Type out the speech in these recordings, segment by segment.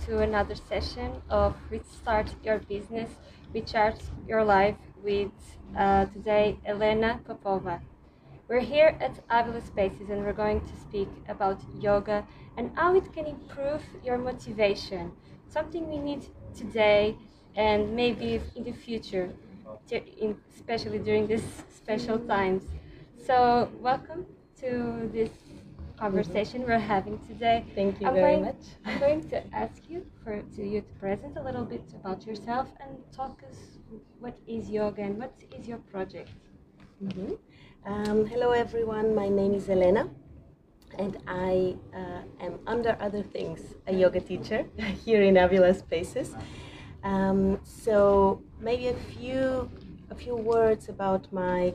to another session of Restart Your Business, Recharge Your Life with uh, today Elena Popova. We're here at Avila Spaces and we're going to speak about yoga and how it can improve your motivation. Something we need today and maybe in the future, especially during these special times. So, welcome to this conversation mm-hmm. we're having today. Thank you I'm very going, much. I'm going to ask you for to you to present a little bit about yourself and talk us what is yoga and what is your project. Mm-hmm. Um, hello everyone, my name is Elena and I uh, am under other things a yoga teacher here in Avila Spaces. Um, so maybe a few a few words about my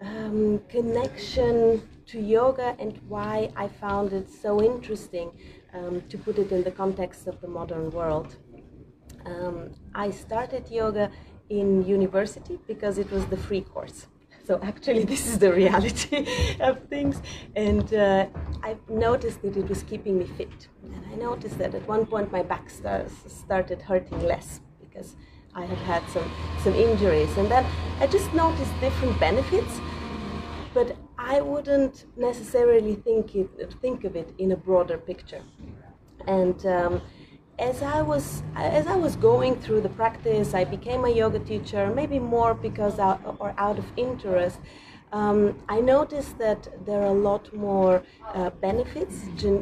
um, connection to yoga and why I found it so interesting um, to put it in the context of the modern world. Um, I started yoga in university because it was the free course. So actually, this is the reality of things, and uh, I noticed that it was keeping me fit. And I noticed that at one point my back started hurting less because I had had some some injuries, and then I just noticed different benefits but I wouldn't necessarily think it think of it in a broader picture. And um, as I was as I was going through the practice, I became a yoga teacher, maybe more because out, or out of interest. Um, I noticed that there are a lot more uh, benefits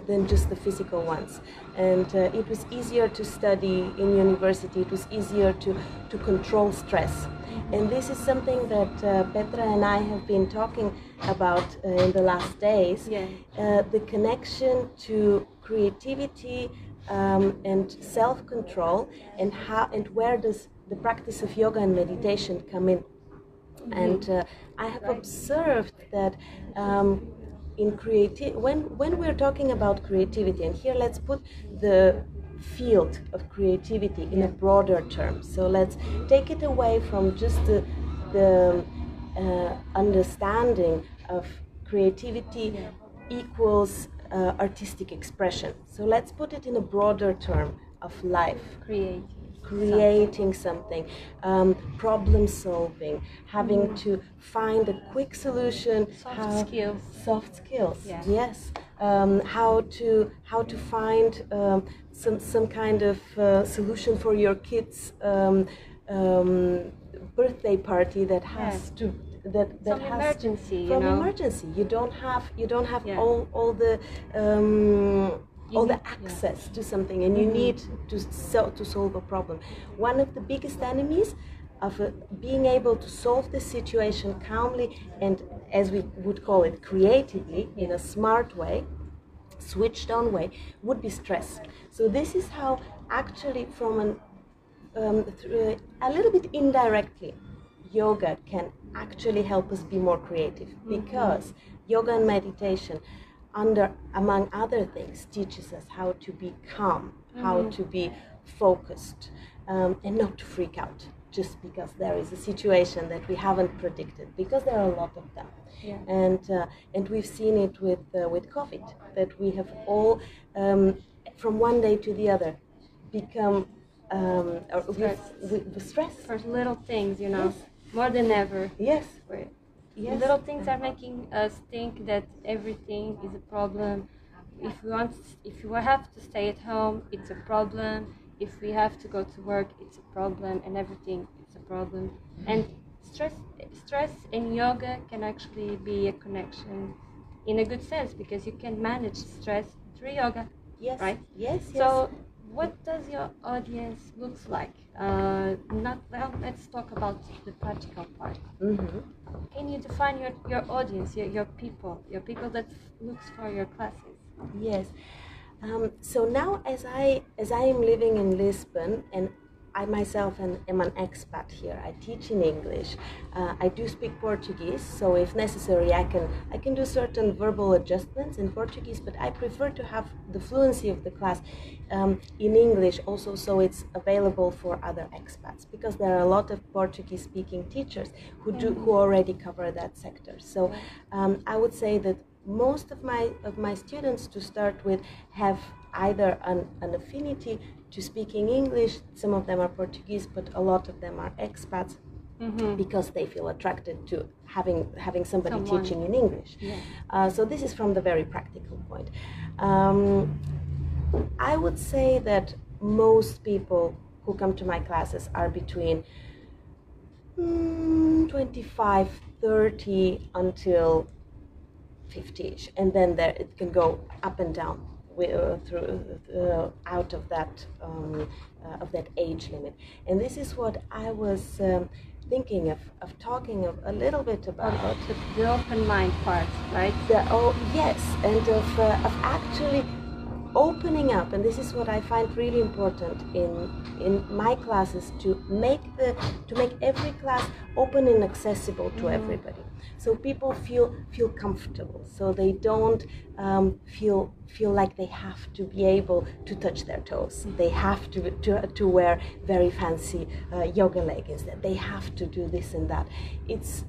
than just the physical ones. And uh, it was easier to study in university, it was easier to, to control stress. And this is something that uh, Petra and I have been talking about uh, in the last days. Yeah. Uh, the connection to creativity um, and self-control, and how and where does the practice of yoga and meditation come in? Mm-hmm. And uh, I have observed that. Um, in creative when when we're talking about creativity and here let's put the field of creativity in a broader term. So let's take it away from just the, the uh, understanding of creativity equals uh, artistic expression. So let's put it in a broader term of life. Creating. Creating something, um, problem solving, having mm. to find a quick solution. Soft how, skills. Soft skills. Yeah. Yes. Um, how to how to find um, some some kind of uh, solution for your kids' um, um, birthday party that has to that that some has emergency from you know? emergency you don't have you don't have yeah. all all the um, all the access yeah. to something and you mm-hmm. need to so, to solve a problem one of the biggest enemies of uh, being able to solve the situation calmly and as we would call it creatively in a smart way switched on way would be stress. So this is how actually from an um, uh, a little bit indirectly yoga can actually help us be more creative mm-hmm. because mm-hmm. yoga and meditation under among other things teaches us how to be calm mm-hmm. how to be focused um, and not to freak out just because there is a situation that we haven't predicted because there are a lot of them yeah. and uh, and we've seen it with uh, with covid that we have all um, from one day to the other become um, stress. With, with stress for little things you know yes. more than ever yes Yes. Little things are making us think that everything is a problem. If we want, if we have to stay at home, it's a problem if we have to go to work, it's a problem, and everything it's a problem. And stress, stress and yoga can actually be a connection in a good sense because you can manage stress through yoga. Yes. Right. Yes. So, what does your audience looks like? Uh, not well. Let's talk about the practical part. Mm-hmm. Can you define your, your audience, your, your people, your people that looks for your classes? Yes. Um, so now, as I as I am living in Lisbon, and I myself am, am an expat here. I teach in English. Uh, I do speak Portuguese, so if necessary, I can I can do certain verbal adjustments in Portuguese. But I prefer to have the fluency of the class um, in English, also, so it's available for other expats because there are a lot of Portuguese-speaking teachers who do who already cover that sector. So um, I would say that most of my of my students to start with have either an, an affinity to speaking English. Some of them are Portuguese, but a lot of them are expats Mhm. because they feel attracted to having having somebody Someone. teaching in English. Yeah. Uh, so this is from the very practical point. Um, I would say that most people who come to my classes are between mm, 25, 30 until 50ish, and then there it can go up and down through uh, out of that um, uh, of that age limit. And this is what I was um, thinking of, of talking of a little bit about. About the, the open mind part, right? The, oh yes, and of, uh, of actually opening up, and this is what I find really important in in my classes to make the to make every class open and accessible to everybody, so people feel feel comfortable, so they don't um, feel feel like they have to be able to touch their toes, they have to to, to wear very fancy uh, yoga leggings, that they have to do this and that. It's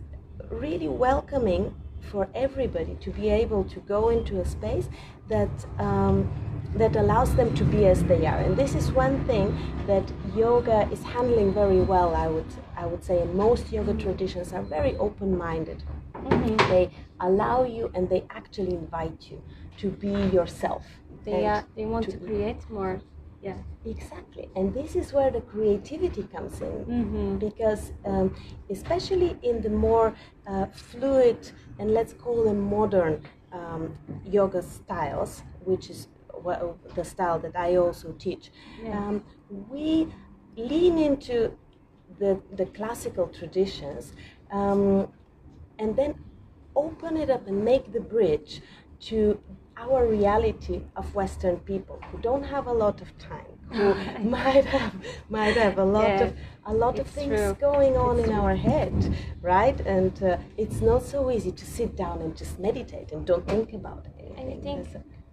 really welcoming for everybody to be able to go into a space that um, that allows them to be as they are. And this is one thing that yoga is handling very well. I would I would say, and most yoga traditions are very open-minded. Mhm. They allow you and they actually invite you to be yourself. They And uh, they want to to- create more. Yeah. Exactly, and this is where the creativity comes in Mm-hmm. because um, especially in the more uh, fluid and let's call them modern um, yoga styles which is the style that i also teach Yeah. um, we lean into the, the classical traditions um, and then open it up and make the bridge to our reality of Western people who don't have a lot of time, who might have might have a lot Yeah, of a lot of things true. going on It's in true. our head, right? And uh, it's not so easy to sit down and just meditate and don't think about anything. And you think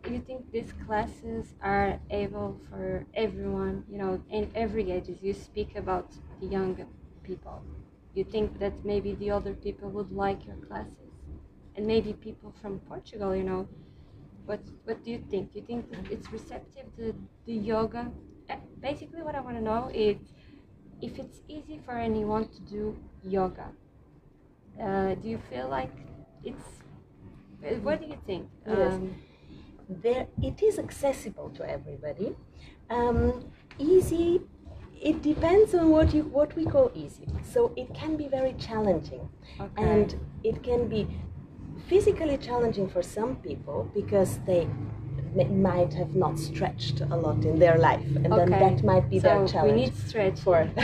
you think these classes are able for everyone, you know, in every ages. You speak about the young people. You think that maybe the older people would like your classes, and maybe people from Portugal, you know. What What do you think? Do you think it's receptive to the yoga? Uh, Basically, what I want to know is if it's easy for anyone to do yoga. Uh, do you feel like it's? uh, What do you think? Yes. Um, there it is accessible to everybody. Um, easy it depends on what you what we call easy. So it can be very challenging. Okay. and it can be physically challenging for some people because they might have not stretched a lot in their life and then that might be so their challenge We need stretch. for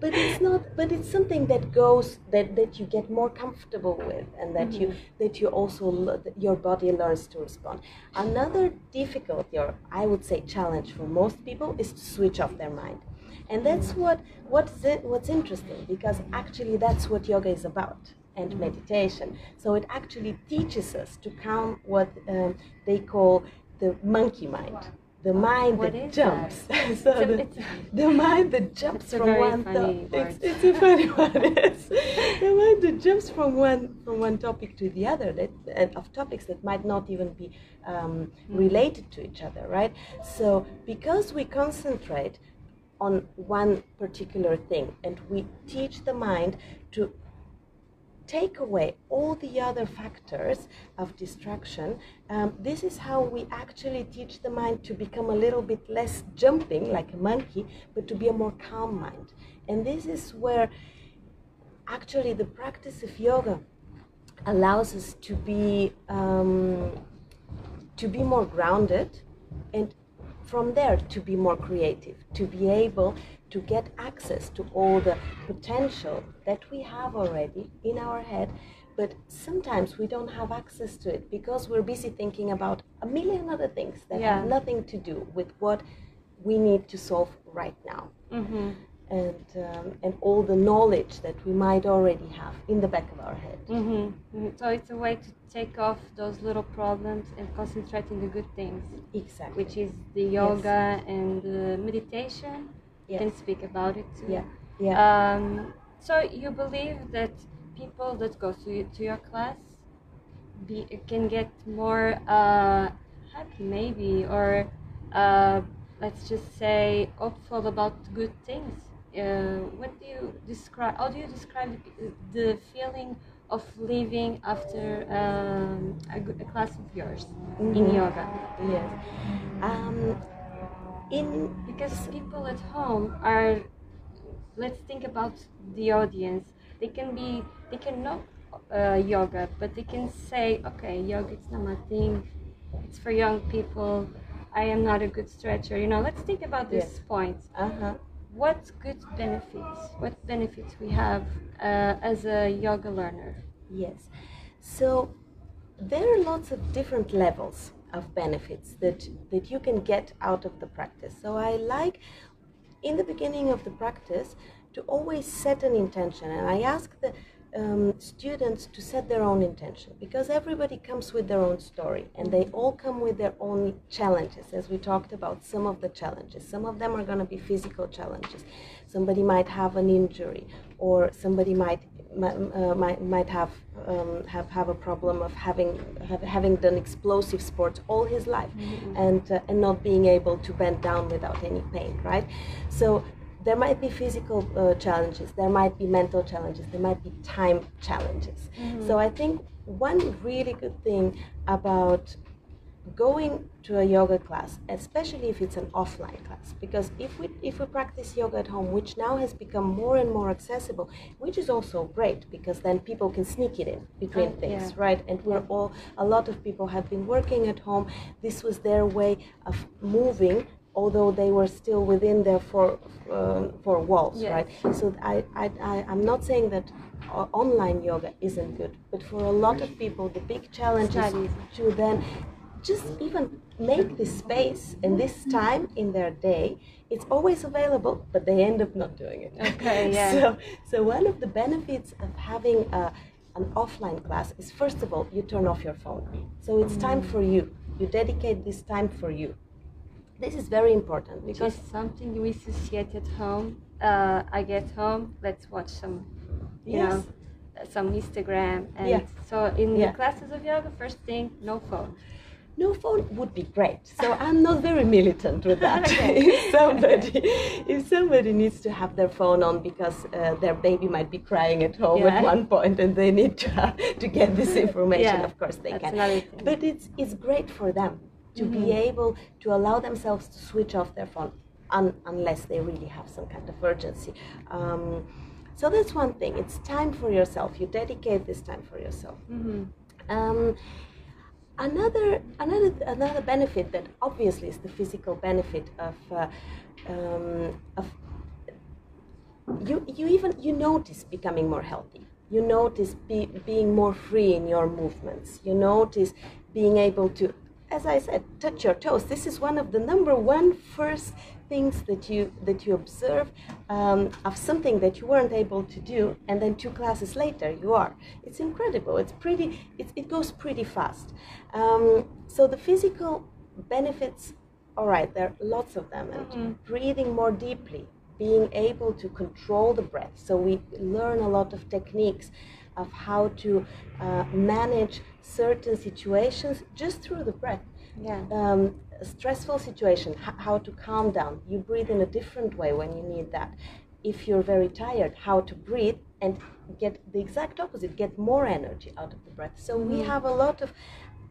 but it's not but it's something that goes that that you get more comfortable with and that you mm-hmm. that you also your body learns to respond. Another difficulty or i would say challenge for most people is to switch off their mind. And that's mm. what what's it, what's interesting because actually that's what yoga is about and mm. meditation. So it actually teaches us to calm what um, they call the monkey mind the mind What that? jumps. So the, the mind that jumps It's from one funny it's, it's a funny one yes. the mind that jumps from one from one topic to the other that and of topics that might not even be um, related to each other right? So because we concentrate on one particular thing and we teach the mind to take away all the other factors of distraction, um, this is how we actually teach the mind to become a little bit less jumping like a monkey, but to be a more calm mind. And this is where actually the practice of yoga allows us to be um, to be more grounded and from there to be more creative to be able to get access to all the potential that we have already in our head but sometimes we don't have access to it because we're busy thinking about a million other things that Yeah. have nothing to do with what we need to solve right now Mm-hmm. and um, and all the knowledge that we might already have in the back of our head Mm-hmm. So it's a way to take off those little problems and concentrate on the good things, exactly which is the yoga and the meditation. Yes. can speak about it too. yeah yeah Um, so you believe that people that go to, to your class be, can get more uh, happy maybe or uh, let's just say, hopeful about good things. Uh, what do you describe? How do you describe the, feeling of living after um, a, a class of yours in Mhm. yoga? Yes. Um, in Because people at home are, let's think about the audience. They can be, they can know uh, yoga, but they can say, okay, yoga it's not my thing. It's for young people. I am not a good stretcher. You know, let's think about this Yes. point. uh-huh. What good benefits? What benefits we have uh, as a yoga learner? Yes. So there are lots of different levels of benefits that that you can get out of the practice. So I like in the beginning of the practice to always set an intention and I ask the um, students to set their own intention because everybody comes with their own story and they all come with their own challenges. As we talked about some of the challenges some of them are going to be physical challenges. Somebody might have an injury or somebody might might, uh, might, might have, um, have have a problem of having have, having done explosive sports all his life and uh, and not being able to bend down without any pain right? So there might be physical uh, challenges there might be mental challenges there might be time challenges. So i think one really good thing about going to a yoga class especially if it's an offline class because if we if we practice yoga at home which now has become more and more accessible which is also great because then people can sneak it in between things yeah. right? And we're all a lot of people have been working at home. This was their way of moving although they were still within their four um, four walls Yes. right? So I, I, I i'm not saying that uh, online yoga isn't good but for a lot of people the big challenge is to then just even make this space and this time in their day it's always available but they end up not doing it. Okay, yeah. so so one of the benefits of having a, an offline class is first of all you turn off your phone. So it's time for you. You dedicate this time for you this is very important because something we associate at home. Uh, I get home, let's watch some, you Yes. know, some Instagram. And Yeah. so in Yeah. the classes of yoga, first thing, no phone. no phone would be great. So I'm not very militant with that. Okay. if somebody, if somebody needs to have their phone on because uh, their baby might be crying at home Yeah. at one point and they need to have, to get this information, of course they that's can. But it's it's great for them to be Mhm. able to allow themselves to switch off their phone un, unless they really have some kind of urgency. Um, so that's one thing. It's time for yourself. You dedicate this time for yourself. Mm-hmm. Um, another another another benefit that obviously is the physical benefit of uh, um, of you you even you notice becoming more healthy you notice be, being more free in your movements you notice being able to as i said touch your toes. This is one of the number one first things that you that you observe um, of something that you weren't able to do and then two classes later you are. It's incredible. It's pretty it, it goes pretty fast. Um, so the physical benefits all right there are lots of them and Mhm. breathing more deeply being able to control the breath. So we learn a lot of techniques of how to uh, manage certain situations just through the breath Yeah. um, a stressful situation, h- how to calm down. You breathe in a different way when you need that. If you're very tired, how to breathe and get the exact opposite, get more energy out of the breath. So we Mhm. have a lot of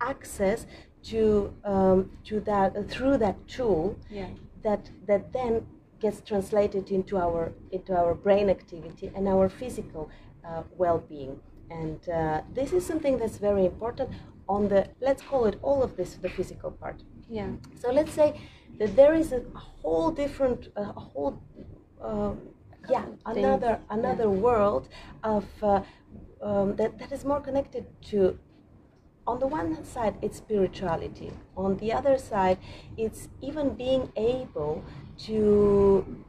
access to um, to that uh, through that tool Yeah. that that then gets translated into our into our brain activity and our physical uh, well-being and uh, this is something that's very important on the let's call it all of this the physical part. Yeah. so let's say that there is a whole different a whole um, yeah another another world of uh, um, that, that is more connected to on the one side it's spirituality. On the other side it's even being able to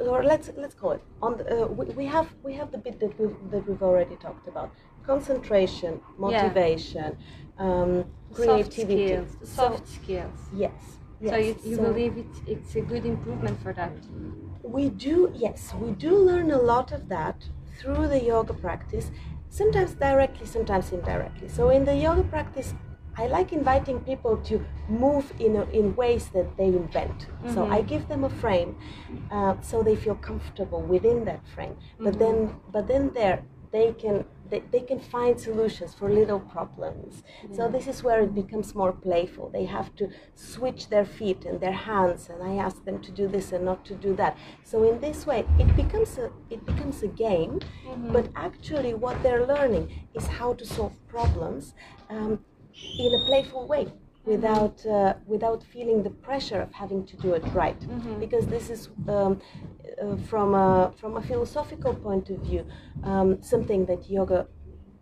or let's let's call it on the, uh, we, we have we have the bit that we've that we've already talked about concentration motivation um, creativity Soft skills. So- Soft skills. yes So yes. you, you So believe it, it's a good improvement for that? we do yes we do learn a lot of that through the yoga practice sometimes directly sometimes indirectly so in the yoga practice I like inviting people to move in, a, in ways that they invent. Mm-hmm. So I give them a frame, uh, so they feel comfortable within that frame. But mm-hmm. then, but then there they can they, they can find solutions for little problems. Mm-hmm. So this is where it becomes more playful. They have to switch their feet and their hands, and I ask them to do this and not to do that. So in this way, it becomes a it becomes a game, mm-hmm. but actually what they're learning is how to solve problems. Um, in a playful way without uh, without feeling the pressure of having to do it right mm-hmm. because this is um, uh, from a from a philosophical point of view um, something that yoga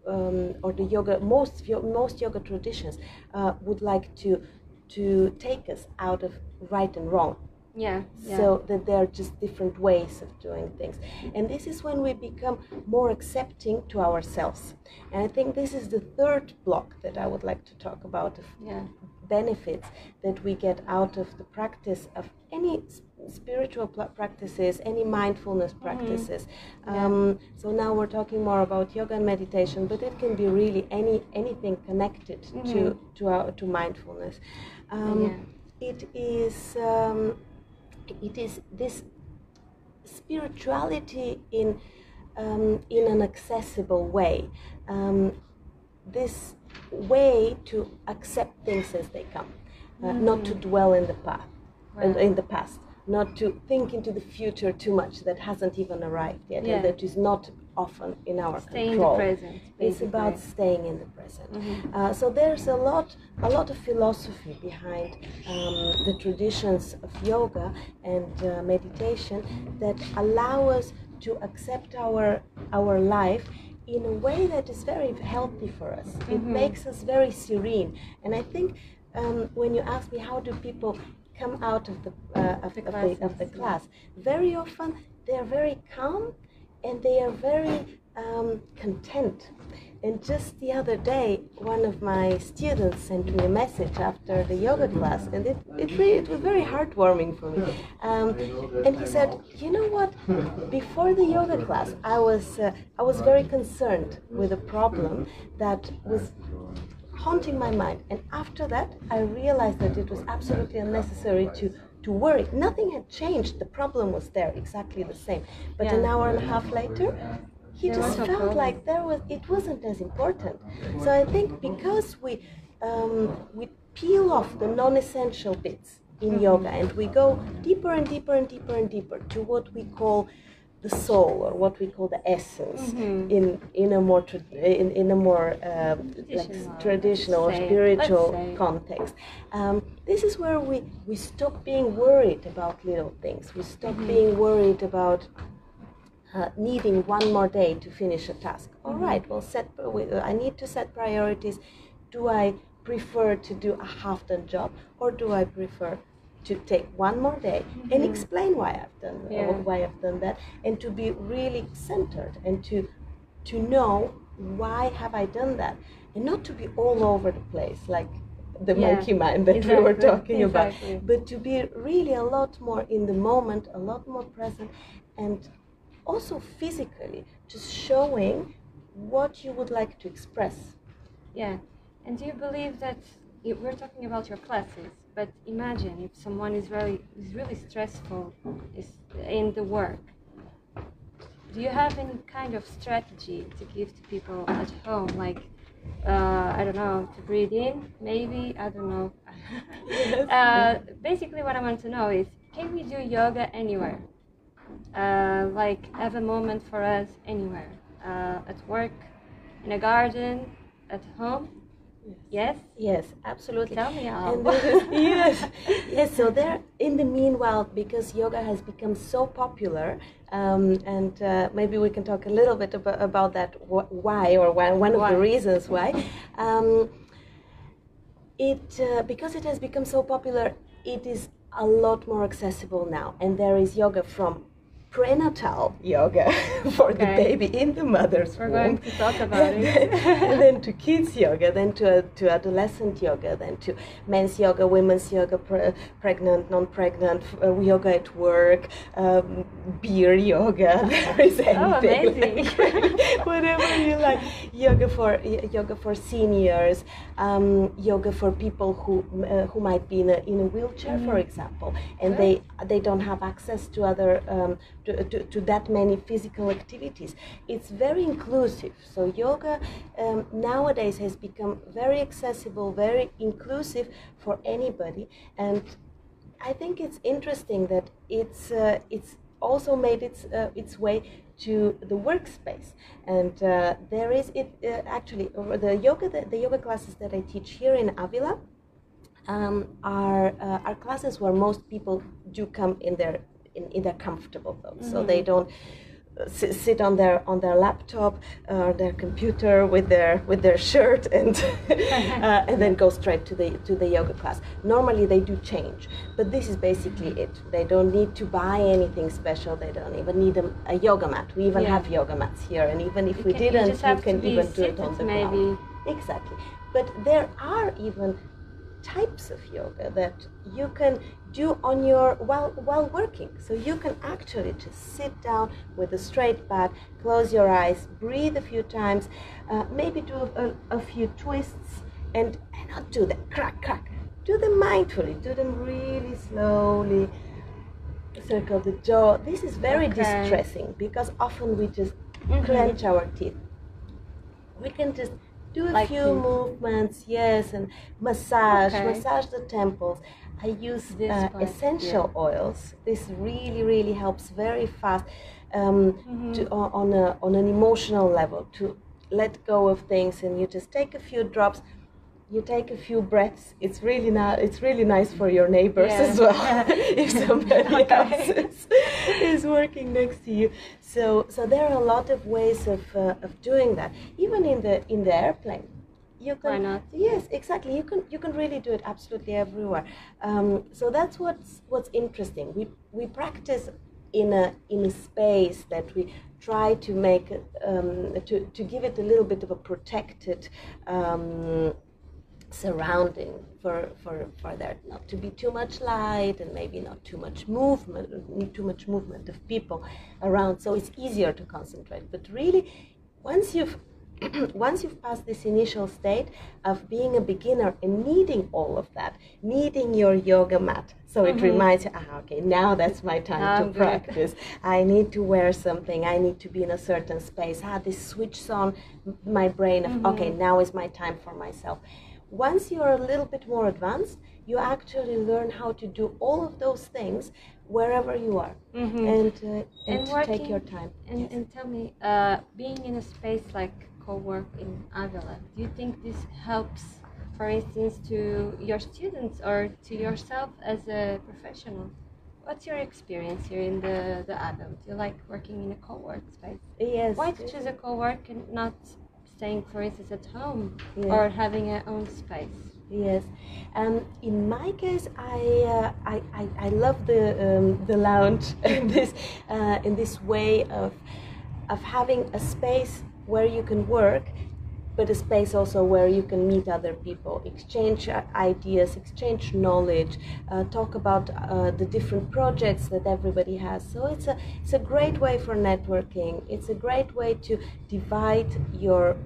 um, or the yoga most most yoga traditions uh, would like to to take us out of right and wrong yeah, yeah, So that there are just different ways of doing things. And this is when we become more accepting to ourselves. And I think this is the third block that I would like to talk about of yeah. benefits that we get out of the practice of any spiritual practices, any mindfulness mm-hmm. practices. Mm-hmm. Yeah. Um, so now we're talking more about yoga and meditation, but it can be really any anything connected mm-hmm. to to our, to mindfulness. Um. It is. Um, it is this spirituality in um, in an accessible way. Um, this way to accept things as they come, uh, mm-hmm. not to dwell in the past, right. in the past, not to think into the future too much that hasn't even arrived yet, yeah. and that is not often in our Stay control. in the present. Basically. It's about staying in the present. Mm-hmm. Uh, so there's a lot, a lot of philosophy behind um, the traditions of yoga and uh, meditation that allow us to accept our our life in a way that is very healthy for us. Mm-hmm. It makes us very serene, and I think um, when you ask me how do people come out of the uh, of, the, of, the, of the class, very often they are very calm and they are very um, content. And just the other day, one of my students sent me a message after the yoga class, and it, it, really, it was very heartwarming for me. Um, and he said, "You know what? Before the yoga class, I was uh, I was very concerned with a problem that was haunting my mind, and after that, I realized that it was absolutely unnecessary to to worry. Nothing had changed. The problem was there, exactly the same. But yeah. an hour and a half later, he there just felt like there was it wasn't as important. So I think because we um, we peel off the non-essential bits in mm-hmm. yoga and we go deeper and deeper and deeper and deeper to what we call the soul or what we call the essence mm-hmm. in in a more tra- in, in a more uh, traditional, like traditional or spiritual context. Um, this is where we we stop being worried about little things. We stop mm-hmm. being worried about. Uh, needing one more day to finish a task. All mm-hmm. right, well, set. I need to set priorities. Do I prefer to do a half-done job, or do I prefer to take one more day mm-hmm. and explain why I've done yeah. why I've done that, and to be really centered and to to know why have I done that, and not to be all over the place like the yeah. monkey mind that exactly. we were talking exactly. about, but to be really a lot more in the moment, a lot more present, and also physically just showing what you would like to express. Yeah, and do you believe that we're talking about your classes? But imagine if someone is really is really stressful is in the work. Do you have any kind of strategy to give to people at home, like uh, I don't know, to breathe in, maybe I don't know. uh, basically, what I want to know is, can we do yoga anywhere? Uh, like have a moment for us anywhere, uh, at work, in a garden, at home. Yes. Yes, absolutely. Tell me how. yes, yes. So there, in the meanwhile, because yoga has become so popular, um, and uh, maybe we can talk a little bit about, about that wh- why or why, one of why? the reasons why. Um, it uh, because it has become so popular, it is a lot more accessible now, and there is yoga from prenatal yoga for the baby in the mother's We're womb. going to talk about and, it. then, and then to kids yoga, then to, to adolescent yoga, then to men's yoga, women's yoga, pre- pregnant, non-pregnant, uh, yoga at work, um, beer yoga. There is anything, Oh, amazing. like, whatever you like. Yoga for y- yoga for seniors, um, yoga for people who uh, who might be in a in a wheelchair, for example, and they they don't have access to other um, to, to, that many physical activities. It's very inclusive. So yoga um, nowadays has become very accessible, very inclusive for anybody, and I think it's interesting that it's uh, it's also made its uh, its way to the workspace, and uh, there is it uh, actually the yoga the, the yoga classes that I teach here in Avila um, are uh, are classes where most people do come in their in, in their comfortable clothes, so they don't uh, sit on their on their laptop or their computer with their with their shirt and uh, and then go straight to the to the yoga class. Normally they do change, but this is basically it. They don't need to buy anything special. They don't even need a, a yoga mat. We even Yeah. have yoga mats here, and even if You we can- didn't, have to can even do it on the maybe. ground. Exactly. But there are even types of yoga that you can do on your while while working. So you can actually just sit down with a straight back, close your eyes, breathe a few times, uh, maybe do a, a few twists, and, and not do them crack crack. Do them mindfully. Do them really slowly. Circle the jaw. This is very Okay. distressing because often we just Mhm. clench our teeth. We can just do a Like few this. movements, yes, and massage, Okay. massage the temples. I use This uh, essential oils. This really, really helps very fast um, Mm-hmm. to, on, on, a, on an emotional level to let go of things, and you just take a few drops. You take a few breaths. It's really not. It's really nice for your neighbors Yeah. as well. if somebody Okay. else is, is working next to you. So, so there are a lot of ways of, uh, of doing that. Even in the in the airplane, you can. Why not? Yes, exactly. You can you can really do it absolutely everywhere. Um, so that's what's what's interesting. We we practice in a in a space that we try to make um, to to give it a little bit of a protected. Um, surrounding for, for, for there not to be too much light and maybe not too much movement too much movement of people around so it's easier to concentrate but really once you've once you've passed this initial state of being a beginner and needing all of that needing your yoga mat so it reminds you ah okay now that's my time to I'm good. practice I need to wear something. I need to be in a certain space. Ah, this switches on my brain of okay, now is my time for myself. Once you're a little bit more advanced, you actually learn how to do all of those things wherever you are, Mhm. and uh, and, And working, take your time. And, Yes. and tell me, uh, being in a space like co-work in Avila, do you think this helps, for instance, to your students or to yourself as a professional? What's your experience here in the, the Avila? Do you like working in a co-work space? yes. Why to choose a co-work and not staying, for instance, at home Yeah. or having a own space? Yes, um, in my case, I, uh, I, I, I love the um, the lounge in this uh, in this way of of having a space where you can work, but a space also where you can meet other people, exchange uh, ideas, exchange knowledge, uh, talk about uh, the different projects that everybody has. So it's a it's a great way for networking. It's a great way to divide your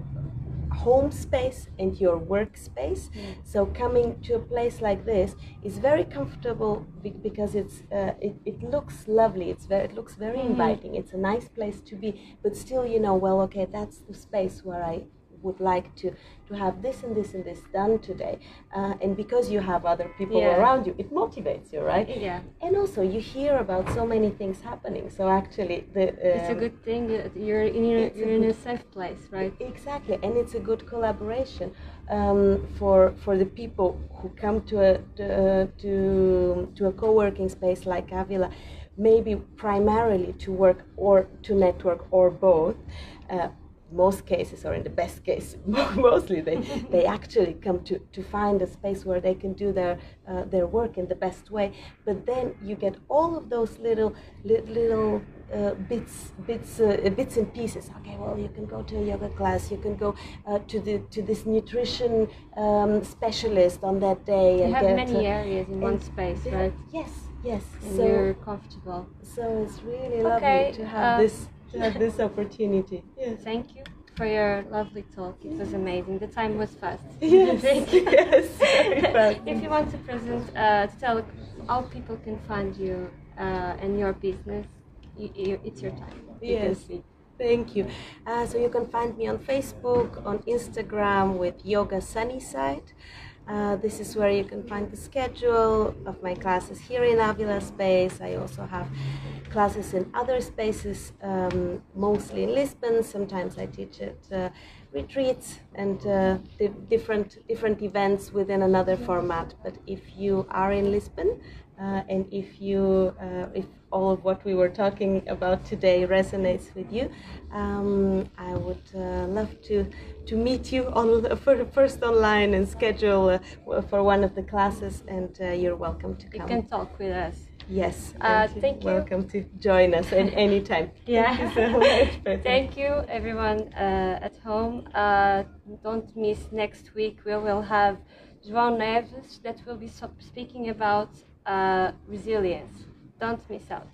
home space and your workspace. So coming to a place like this is very comfortable because it's uh, it, it looks lovely. It's very it looks very inviting. It's a nice place to be, but still you know well okay that's the space where I would like to to have this and this and this done today. Uh, and because you have other people Yeah. around you, it motivates you, right? Yeah. And also you hear about so many things happening. So actually the It's a um, good thing that you're in, your, a you're in a safe place, right? Exactly, and it's a good collaboration um, for for the people who come to a to to, to a co-working space like Avila, maybe primarily to work or to network or both. Uh, most cases, or in the best case, mostly they, they actually come to, to find a space where they can do their uh, their work in the best way. But then you get all of those little li- little uh, bits bits uh, bits and pieces. Okay, well you can go to a yoga class, you can go uh, to the to this nutrition um, specialist on that day. You and have get, many uh, areas in one space, right? Yes, yes. And so you're comfortable. so it's really Okay, lovely to have uh, this to have this opportunity. Yes. Thank you for your lovely talk. It was amazing. The time was fast. Yes, Thank you. yes, fast. if you want to present, uh, to tell how people can find you uh, and your business, you, you, it's your time. Yes. Thank you. Uh, so you can find me on Facebook, on Instagram with Yoga Sunnyside. Uh, this is where you can find the schedule of my classes here in Avila Space. I also have classes in other spaces, um, mostly in Lisbon. Sometimes I teach at uh, retreats and uh, di- different different events within another format. But if you are in Lisbon, uh, and if you uh, if all of what we were talking about today resonates with you, um, I would uh, love to to meet you on for, first online and schedule uh, for one of the classes. And uh, you're welcome to come You can talk with us. Yes. Uh, thank you. Welcome to join us at any time. Yeah. Thank you so much. Thank you, everyone uh, at home. Uh, don't miss next week. We will have João Neves that will be speaking about uh, resilience. Don't miss out.